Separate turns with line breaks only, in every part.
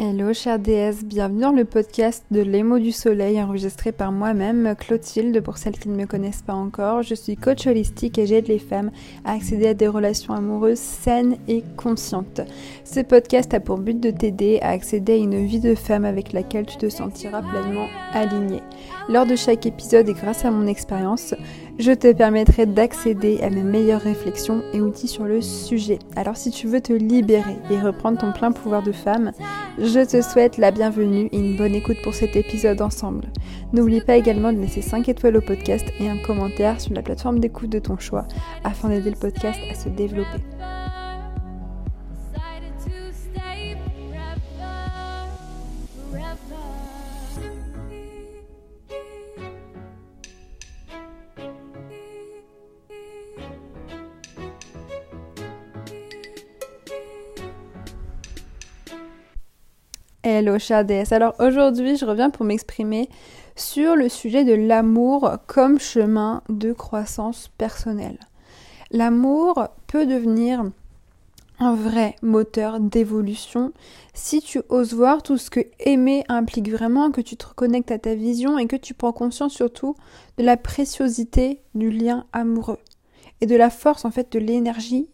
Hello chère déesse, bienvenue dans le podcast de Les mots du soleil enregistré par moi-même, Clotilde, pour celles qui ne me connaissent pas encore. Je suis coach holistique et j'aide les femmes à accéder à des relations amoureuses saines et conscientes. Ce podcast a pour but de t'aider à accéder à une vie de femme avec laquelle tu te sentiras pleinement alignée. Lors de chaque épisode et grâce à mon expérience, je te permettrai d'accéder à mes meilleures réflexions et outils sur le sujet. Alors si tu veux te libérer et reprendre ton plein pouvoir de femme, je te souhaite la bienvenue et une bonne écoute pour cet épisode ensemble. N'oublie pas également de laisser 5 étoiles au podcast et un commentaire sur la plateforme d'écoute de ton choix afin d'aider le podcast à se développer. Hello Alors aujourd'hui, je reviens pour m'exprimer sur le sujet de l'amour comme chemin de croissance personnelle. L'amour peut devenir un vrai moteur d'évolution si tu oses voir tout ce que aimer implique vraiment, que tu te reconnectes à ta vision et que tu prends conscience surtout de la préciosité du lien amoureux et de la force en fait de l'énergie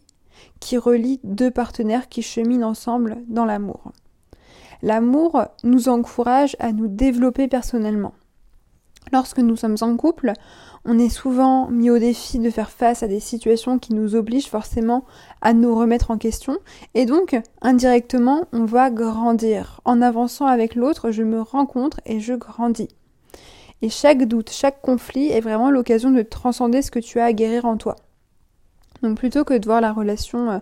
qui relie deux partenaires qui cheminent ensemble dans l'amour. L'amour nous encourage à nous développer personnellement. Lorsque nous sommes en couple, on est souvent mis au défi de faire face à des situations qui nous obligent forcément à nous remettre en question et donc indirectement on va grandir. En avançant avec l'autre, je me rencontre et je grandis. Et chaque doute, chaque conflit est vraiment l'occasion de transcender ce que tu as à guérir en toi. Donc plutôt que de voir la relation euh,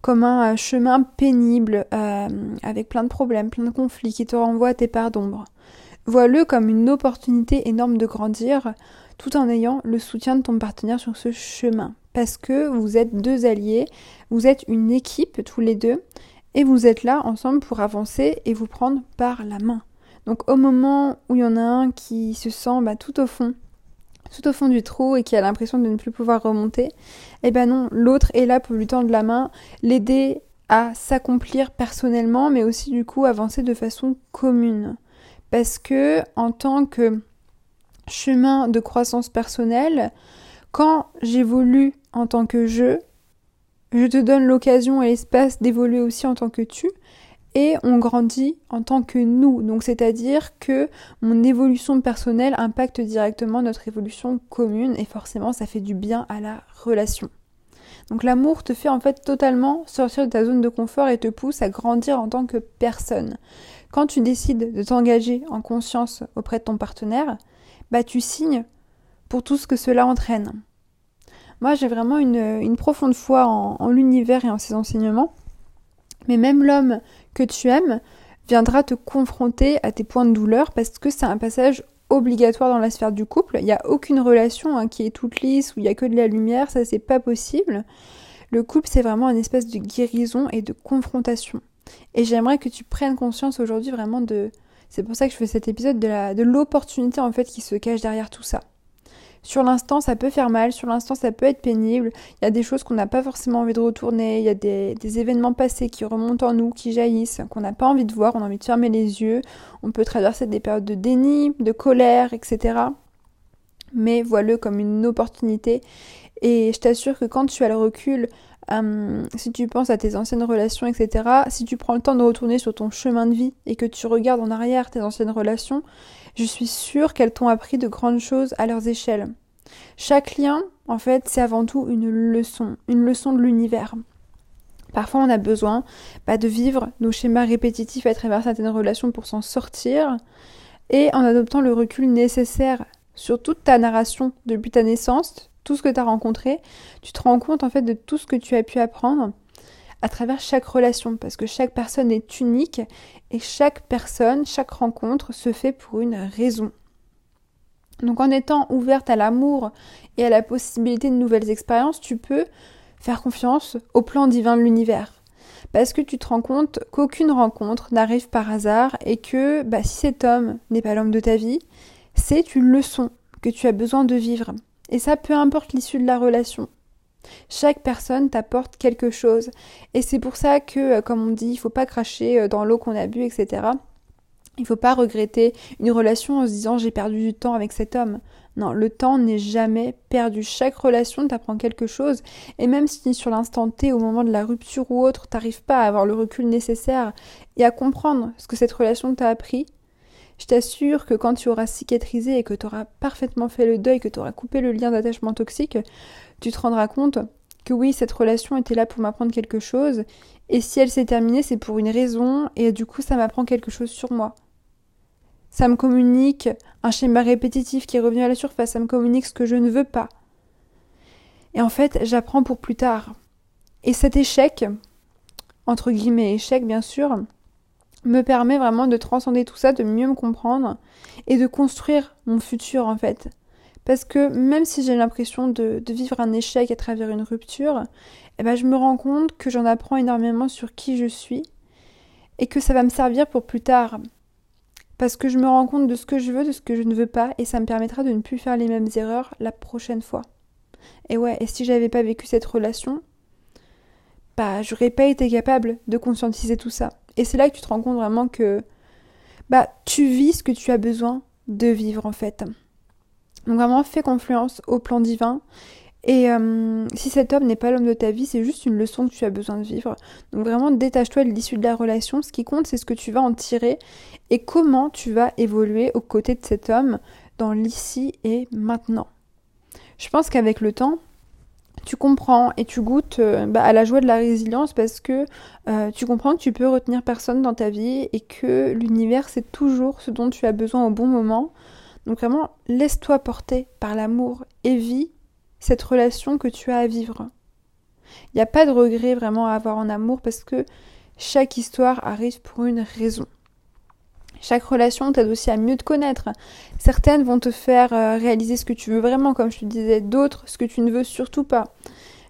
comme un chemin pénible, euh, avec plein de problèmes, plein de conflits qui te renvoient à tes parts d'ombre. Vois-le comme une opportunité énorme de grandir, tout en ayant le soutien de ton partenaire sur ce chemin. Parce que vous êtes deux alliés, vous êtes une équipe tous les deux, et vous êtes là ensemble pour avancer et vous prendre par la main. Donc au moment où il y en a un qui se sent bah, tout au fond tout au fond du trou et qui a l'impression de ne plus pouvoir remonter, eh ben non, l'autre est là pour lui tendre la main, l'aider à s'accomplir personnellement, mais aussi du coup avancer de façon commune. Parce que en tant que chemin de croissance personnelle, quand j'évolue en tant que je, je te donne l'occasion et l'espace d'évoluer aussi en tant que tu, et on grandit en tant que nous. Donc c'est-à-dire que mon évolution personnelle impacte directement notre évolution commune et forcément ça fait du bien à la relation. Donc l'amour te fait en fait totalement sortir de ta zone de confort et te pousse à grandir en tant que personne. Quand tu décides de t'engager en conscience auprès de ton partenaire, bah tu signes pour tout ce que cela entraîne. Moi j'ai vraiment une, profonde foi en l'univers et en ses enseignements. Mais même l'homme que tu aimes viendra te confronter à tes points de douleur parce que c'est un passage obligatoire dans la sphère du couple. Il n'y a aucune relation hein, qui est toute lisse, où il n'y a que de la lumière, ça c'est pas possible. Le couple c'est vraiment un espèce de guérison et de confrontation. Et j'aimerais que tu prennes conscience aujourd'hui vraiment de... C'est pour ça que je fais cet épisode de l'opportunité en fait qui se cache derrière tout ça. Sur l'instant, ça peut faire mal, sur l'instant, ça peut être pénible. Il y a des choses qu'on n'a pas forcément envie de retourner, il y a des, événements passés qui remontent en nous, qui jaillissent, qu'on n'a pas envie de voir, on a envie de fermer les yeux. On peut traverser des périodes de déni, de colère, etc. Mais vois-le comme une opportunité. Et je t'assure que quand tu as le recul, euh, si tu penses à tes anciennes relations, etc., si tu prends le temps de retourner sur ton chemin de vie et que tu regardes en arrière tes anciennes relations, je suis sûre qu'elles t'ont appris de grandes choses à leurs échelles. Chaque lien, en fait, c'est avant tout une leçon, une leçon de l'univers. Parfois, on a besoin bah, de vivre nos schémas répétitifs à travers certaines relations pour s'en sortir, et en adoptant le recul nécessaire sur toute ta narration depuis ta naissance, tout ce que tu as rencontré, tu te rends compte en fait de tout ce que tu as pu apprendre à travers chaque relation, parce que chaque personne est unique et chaque personne, chaque rencontre se fait pour une raison. Donc en étant ouverte à l'amour et à la possibilité de nouvelles expériences, tu peux faire confiance au plan divin de l'univers. Parce que tu te rends compte qu'aucune rencontre n'arrive par hasard et que bah, si cet homme n'est pas l'homme de ta vie, c'est une leçon que tu as besoin de vivre. Et ça, peu importe l'issue de la relation. Chaque personne t'apporte quelque chose. Et c'est pour ça que, euh, comme on dit, il faut pas cracher euh, dans l'eau qu'on a bu, etc. Il faut pas regretter une relation en se disant j'ai perdu du temps avec cet homme. Non, le temps n'est jamais perdu. Chaque relation t'apprend quelque chose. Et même si sur l'instant T, au moment de la rupture ou autre, t'arrives pas à avoir le recul nécessaire et à comprendre ce que cette relation t'a appris, je t'assure que quand tu auras cicatrisé et que tu auras parfaitement fait le deuil, que tu auras coupé le lien d'attachement toxique, tu te rendras compte que oui, cette relation était là pour m'apprendre quelque chose, et si elle s'est terminée, c'est pour une raison, et du coup, ça m'apprend quelque chose sur moi. Ça me communique un schéma répétitif qui est revenu à la surface, ça me communique ce que je ne veux pas. Et en fait, j'apprends pour plus tard. Et cet échec, entre guillemets échec bien sûr, me permet vraiment de transcender tout ça, de mieux me comprendre et de construire mon futur en fait. Parce que même si j'ai l'impression de, vivre un échec à travers une rupture, eh ben je me rends compte que j'en apprends énormément sur qui je suis et que ça va me servir pour plus tard. Parce que je me rends compte de ce que je veux, de ce que je ne veux pas, et ça me permettra de ne plus faire les mêmes erreurs la prochaine fois. Et ouais, et si j'avais pas vécu cette relation, bah j'aurais pas été capable de conscientiser tout ça. Et c'est là que tu te rends compte vraiment que bah tu vis ce que tu as besoin de vivre en fait. Donc vraiment fais confiance au plan divin. Et euh, si cet homme n'est pas l'homme de ta vie, c'est juste une leçon que tu as besoin de vivre. Donc vraiment détache-toi de l'issue de la relation. Ce qui compte, c'est ce que tu vas en tirer et comment tu vas évoluer aux côtés de cet homme dans l'ici et maintenant. Je pense qu'avec le temps, tu comprends et tu goûtes euh, bah, à la joie de la résilience parce que euh, tu comprends que tu peux retenir personne dans ta vie et que l'univers c'est toujours ce dont tu as besoin au bon moment. Donc vraiment, laisse-toi porter par l'amour et vis cette relation que tu as à vivre. Il n'y a pas de regret vraiment à avoir en amour parce que chaque histoire arrive pour une raison. Chaque relation t'aide aussi à mieux te connaître. Certaines vont te faire euh, réaliser ce que tu veux vraiment, comme je te disais, d'autres ce que tu ne veux surtout pas.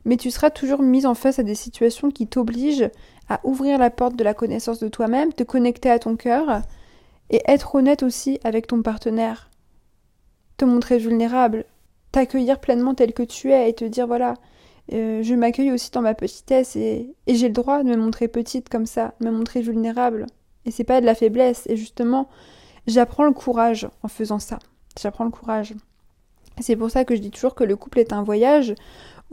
Mais tu seras toujours mise en face à des situations qui t'obligent à ouvrir la porte de la connaissance de toi-même, te connecter à ton cœur et être honnête aussi avec ton partenaire. Te montrer vulnérable, t'accueillir pleinement tel que tu es et te dire voilà, euh, je m'accueille aussi dans ma petitesse et, et j'ai le droit de me montrer petite comme ça, de me montrer vulnérable. Et c'est pas de la faiblesse. Et justement, j'apprends le courage en faisant ça. J'apprends le courage. C'est pour ça que je dis toujours que le couple est un voyage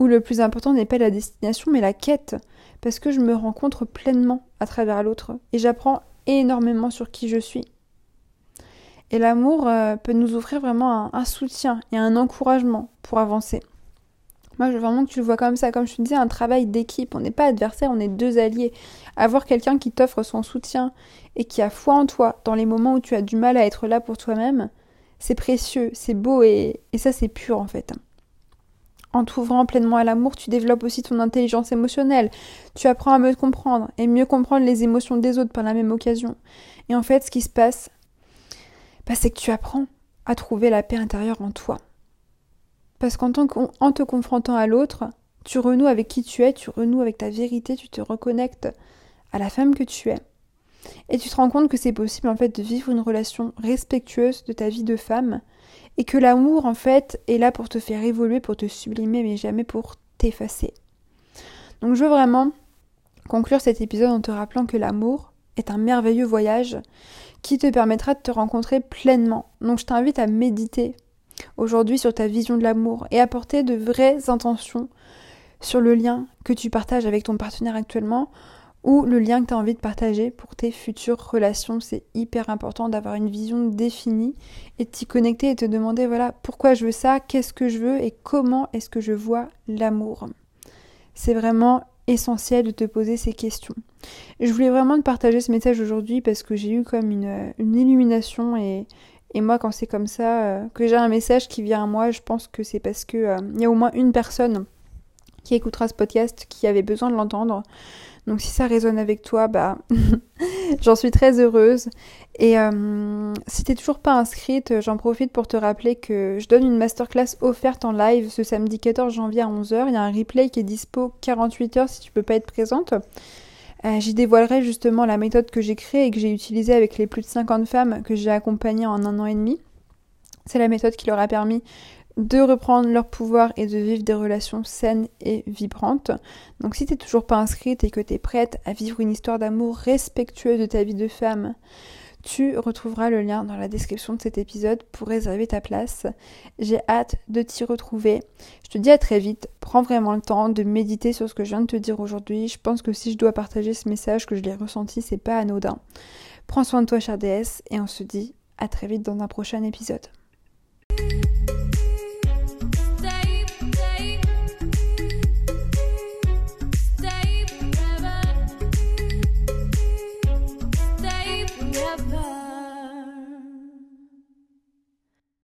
où le plus important n'est pas la destination mais la quête. Parce que je me rencontre pleinement à travers l'autre et j'apprends énormément sur qui je suis. Et l'amour euh, peut nous offrir vraiment un soutien et un encouragement pour avancer. Moi, je veux vraiment que tu le vois comme ça. Comme je te disais, un travail d'équipe. On n'est pas adversaire, on est deux alliés. Avoir quelqu'un qui t'offre son soutien et qui a foi en toi dans les moments où tu as du mal à être là pour toi-même, c'est précieux, c'est beau et, ça, c'est pur en fait. En t'ouvrant pleinement à l'amour, tu développes aussi ton intelligence émotionnelle. Tu apprends à mieux comprendre et mieux comprendre les émotions des autres par la même occasion. Et en fait, ce qui se passe, bah, c'est que tu apprends à trouver la paix intérieure en toi. Parce qu'en en te confrontant à l'autre, tu renoues avec qui tu es, tu renoues avec ta vérité, tu te reconnectes à la femme que tu es. Et tu te rends compte que c'est possible en fait de vivre une relation respectueuse de ta vie de femme et que l'amour en fait est là pour te faire évoluer, pour te sublimer mais jamais pour t'effacer. Donc je veux vraiment conclure cet épisode en te rappelant que l'amour est un merveilleux voyage qui te permettra de te rencontrer pleinement. Donc je t'invite à méditer aujourd'hui sur ta vision de l'amour et apporter de vraies intentions sur le lien que tu partages avec ton partenaire actuellement ou le lien que tu as envie de partager pour tes futures relations. C'est hyper important d'avoir une vision définie et de t'y connecter et te demander voilà pourquoi je veux ça, qu'est-ce que je veux et comment est-ce que je vois l'amour. C'est vraiment essentiel de te poser ces questions. Je voulais vraiment te partager ce message aujourd'hui parce que j'ai eu comme une, une illumination et, et moi, quand c'est comme ça, euh, que j'ai un message qui vient à moi, je pense que c'est parce que euh, il y a au moins une personne qui écoutera ce podcast qui avait besoin de l'entendre. Donc si ça résonne avec toi, bah j'en suis très heureuse. Et euh, si t'es toujours pas inscrite, j'en profite pour te rappeler que je donne une masterclass offerte en live ce samedi 14 janvier à 11h. Il y a un replay qui est dispo 48 heures si tu peux pas être présente. Euh, j'y dévoilerai justement la méthode que j'ai créée et que j'ai utilisée avec les plus de 50 femmes que j'ai accompagnées en un an et demi. C'est la méthode qui leur a permis de reprendre leur pouvoir et de vivre des relations saines et vibrantes. Donc si tu n'es toujours pas inscrite et que tu es prête à vivre une histoire d'amour respectueuse de ta vie de femme, tu retrouveras le lien dans la description de cet épisode pour réserver ta place. J'ai hâte de t'y retrouver. Je te dis à très vite. Prends vraiment le temps de méditer sur ce que je viens de te dire aujourd'hui. Je pense que si je dois partager ce message que je l'ai ressenti, c'est pas anodin. Prends soin de toi, chère déesse, et on se dit à très vite dans un prochain épisode.